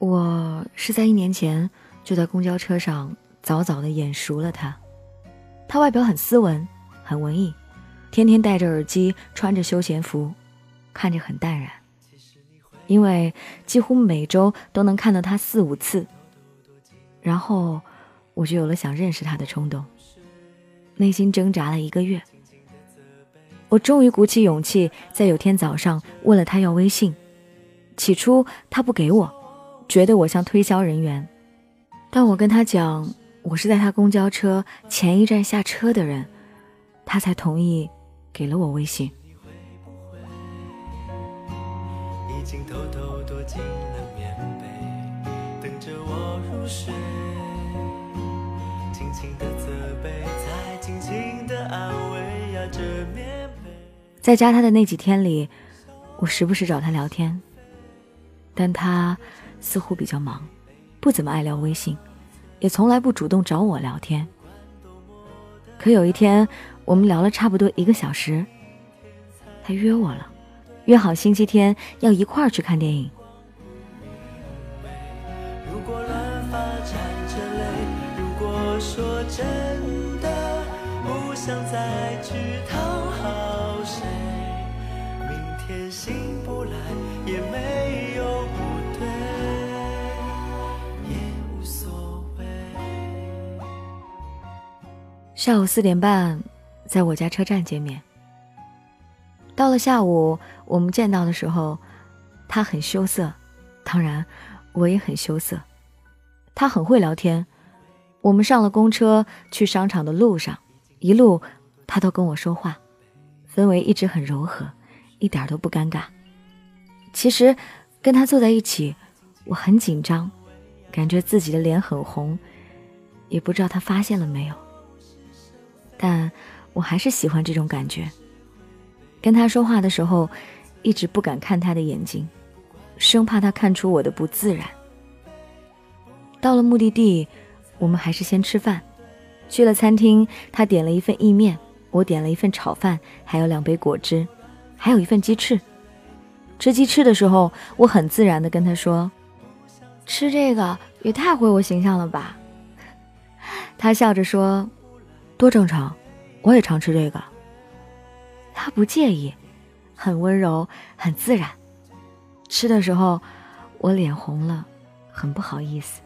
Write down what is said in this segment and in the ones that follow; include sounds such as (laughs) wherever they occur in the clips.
我是在一年前就在公交车上早早的眼熟了他。他外表很斯文，很文艺，天天戴着耳机，穿着休闲服，看着很淡然。因为几乎每周都能看到他四五次，然后我就有了想认识他的冲动。内心挣扎了一个月，我终于鼓起勇气，在有天早上问了他要微信。起初他不给我。觉得我像推销人员，但我跟他讲我是在他公交车前一站下车的人，他才同意给了我微信。在加他的那几天里，我时不时找他聊天，但他。似乎比较忙，不怎么爱聊微信，也从来不主动找我聊天。可有一天，我们聊了差不多一个小时，他约我了，约好星期天要一块儿去看电影。如果说真的不想再下午四点半，在我家车站见面。到了下午，我们见到的时候，他很羞涩，当然，我也很羞涩。他很会聊天。我们上了公车去商场的路上，一路他都跟我说话，氛围一直很柔和，一点都不尴尬。其实，跟他坐在一起，我很紧张，感觉自己的脸很红，也不知道他发现了没有。但我还是喜欢这种感觉。跟他说话的时候，一直不敢看他的眼睛，生怕他看出我的不自然。到了目的地，我们还是先吃饭。去了餐厅，他点了一份意面，我点了一份炒饭，还有两杯果汁，还有一份鸡翅。吃鸡翅的时候，我很自然的跟他说：“吃这个也太毁我形象了吧。” (laughs) 他笑着说。多正常，我也常吃这个。他不介意，很温柔，很自然。吃的时候，我脸红了，很不好意思，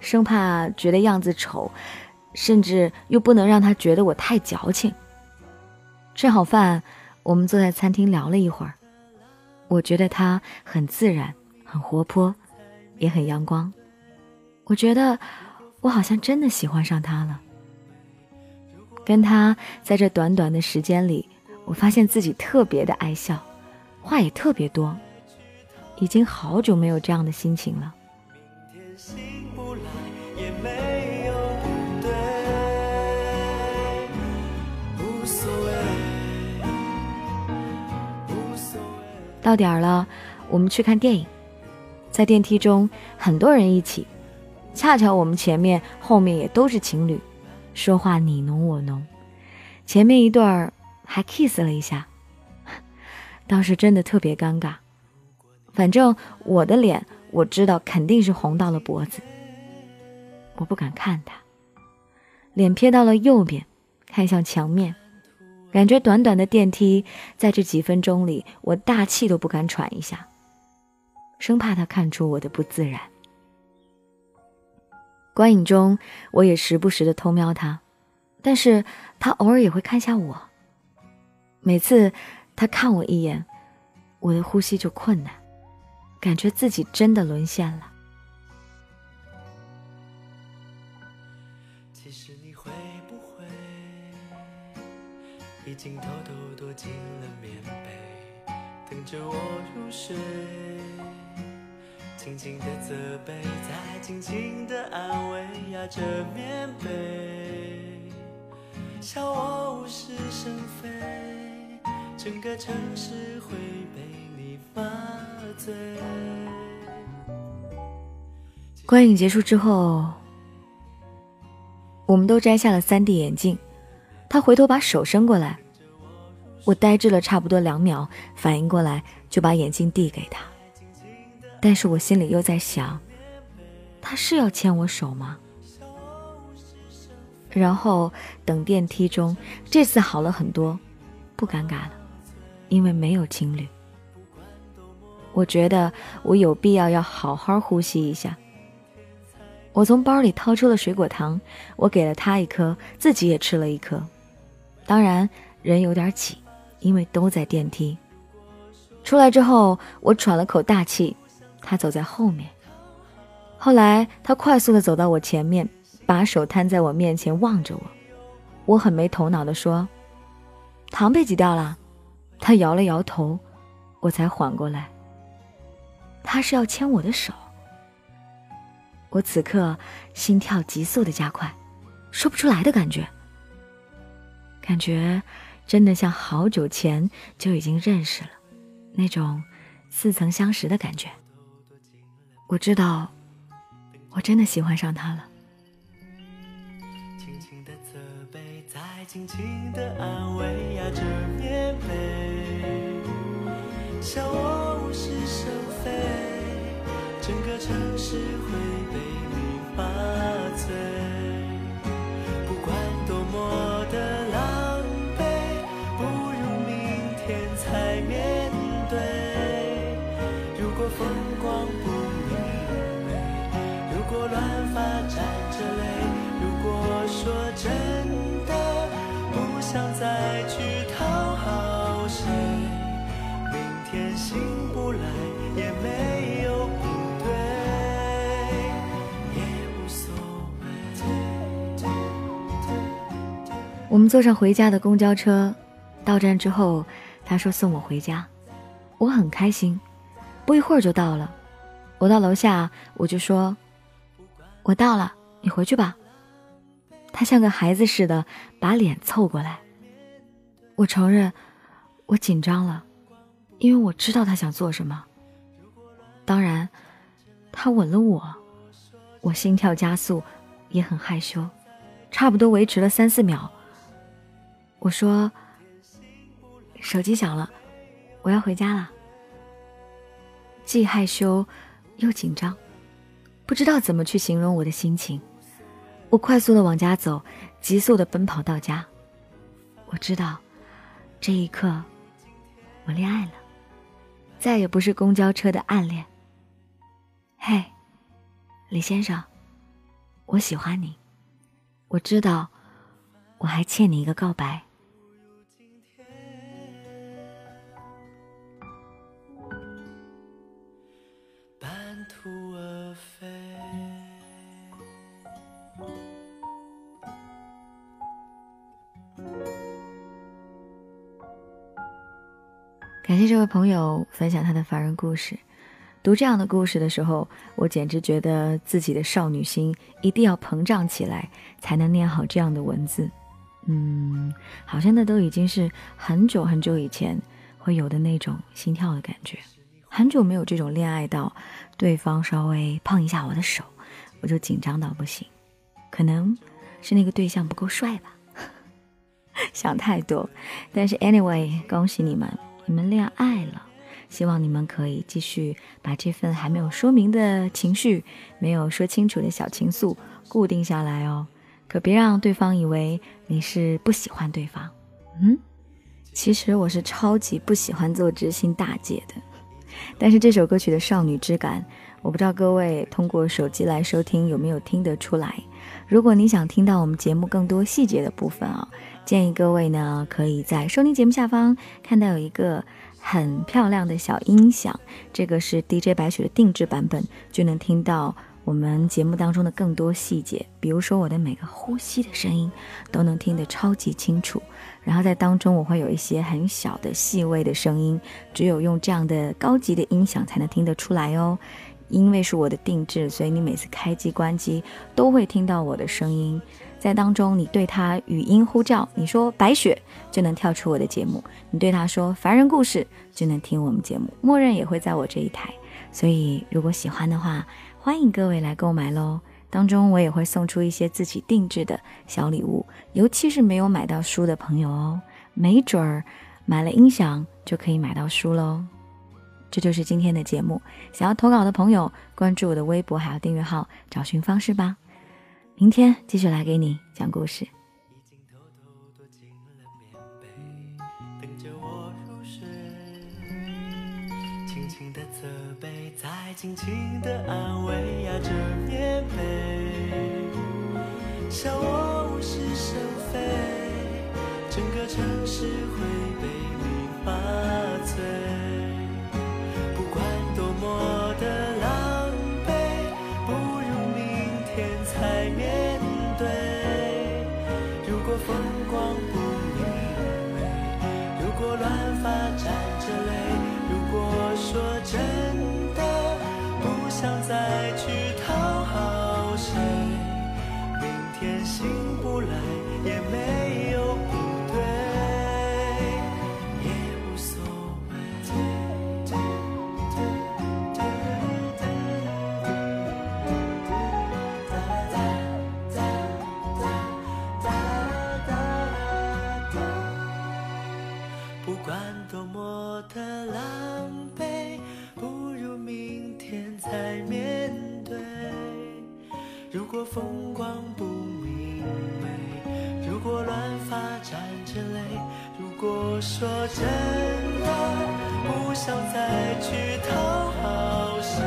生怕觉得样子丑，甚至又不能让他觉得我太矫情。吃好饭，我们坐在餐厅聊了一会儿。我觉得他很自然，很活泼，也很阳光。我觉得我好像真的喜欢上他了。跟他在这短短的时间里，我发现自己特别的爱笑，话也特别多，已经好久没有这样的心情了。到点儿了，我们去看电影，在电梯中很多人一起，恰巧我们前面后面也都是情侣。说话你侬我侬，前面一对儿还 kiss 了一下，(laughs) 当时真的特别尴尬。反正我的脸我知道肯定是红到了脖子，我不敢看他，脸瞥到了右边，看向墙面，感觉短短的电梯在这几分钟里，我大气都不敢喘一下，生怕他看出我的不自然。观影中，我也时不时的偷瞄他，但是他偶尔也会看下我。每次他看我一眼，我的呼吸就困难，感觉自己真的沦陷了。已经偷偷躲进了棉被，等着我入睡？轻轻的责备，再轻轻的安慰，压着棉被，笑我无事生非，整个城市会被你麻醉。观影结束之后，我们都摘下了 3D 眼镜，他回头把手伸过来，我呆滞了差不多两秒，反应过来就把眼镜递给他。但是我心里又在想，他是要牵我手吗？然后等电梯中，这次好了很多，不尴尬了，因为没有情侣。我觉得我有必要要好好呼吸一下。我从包里掏出了水果糖，我给了他一颗，自己也吃了一颗。当然人有点挤，因为都在电梯。出来之后，我喘了口大气，他走在后面。后来他快速的走到我前面，把手摊在我面前望着我。我很没头脑的说：“糖被挤掉了。”他摇了摇头，我才缓过来。他是要牵我的手。我此刻心跳急速的加快，说不出来的感觉。感觉真的像好久前就已经认识了，那种似曾相识的感觉。我知道，我真的喜欢上他了。轻轻的责备，再轻轻的安慰，压着棉被，笑我无事生非。整个城市会被你麻醉，真的不想再去讨好谁，明天醒不来也没有。我们坐上回家的公交车，到站之后，他说送我回家，我很开心，不一会儿就到了。我到楼下，我就说：“我到了，你回去吧。”他像个孩子似的把脸凑过来。我承认，我紧张了，因为我知道他想做什么。当然，他吻了我，我心跳加速，也很害羞，差不多维持了三四秒。我说：“手机响了，我要回家了。”既害羞又紧张，不知道怎么去形容我的心情。我快速的往家走，急速的奔跑到家。我知道，这一刻，我恋爱了，再也不是公交车的暗恋。嘿，李先生，我喜欢你，我知道，我还欠你一个告白。感谢这位朋友分享他的凡人故事。读这样的故事的时候，我简直觉得自己的少女心一定要膨胀起来，才能念好这样的文字。嗯，好像那都已经是很久很久以前会有的那种心跳的感觉。很久没有这种恋爱到对方稍微碰一下我的手，我就紧张到不行。可能是那个对象不够帅吧，(laughs) 想太多。但是 anyway，恭喜你们。你们恋爱了，希望你们可以继续把这份还没有说明的情绪、没有说清楚的小情愫固定下来哦。可别让对方以为你是不喜欢对方。嗯，其实我是超级不喜欢做知心大姐的。但是这首歌曲的少女之感，我不知道各位通过手机来收听有没有听得出来。如果你想听到我们节目更多细节的部分啊。建议各位呢，可以在收听节目下方看到有一个很漂亮的小音响，这个是 DJ 白雪的定制版本，就能听到我们节目当中的更多细节，比如说我的每个呼吸的声音都能听得超级清楚。然后在当中我会有一些很小的细微的声音，只有用这样的高级的音响才能听得出来哦。因为是我的定制，所以你每次开机关机都会听到我的声音。在当中，你对他语音呼叫，你说白雪就能跳出我的节目；你对他说凡人故事就能听我们节目，默认也会在我这一台。所以，如果喜欢的话，欢迎各位来购买喽。当中我也会送出一些自己定制的小礼物，尤其是没有买到书的朋友哦，没准儿买了音响就可以买到书喽。这就是今天的节目。想要投稿的朋友，关注我的微博还有订阅号，找寻方式吧。明天继续来给你讲故事。轻轻的责备，再轻轻的安慰，压着棉被，笑我无事生非，整个城市会被你麻醉。也没有不对，也无所谓。不管多么的狼狈。如果风光我说真的不想再去讨好谁，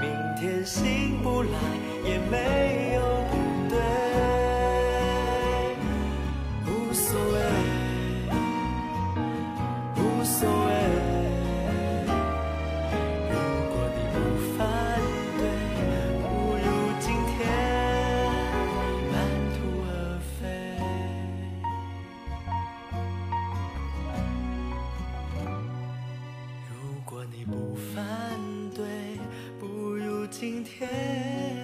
明天醒不来也没有今天。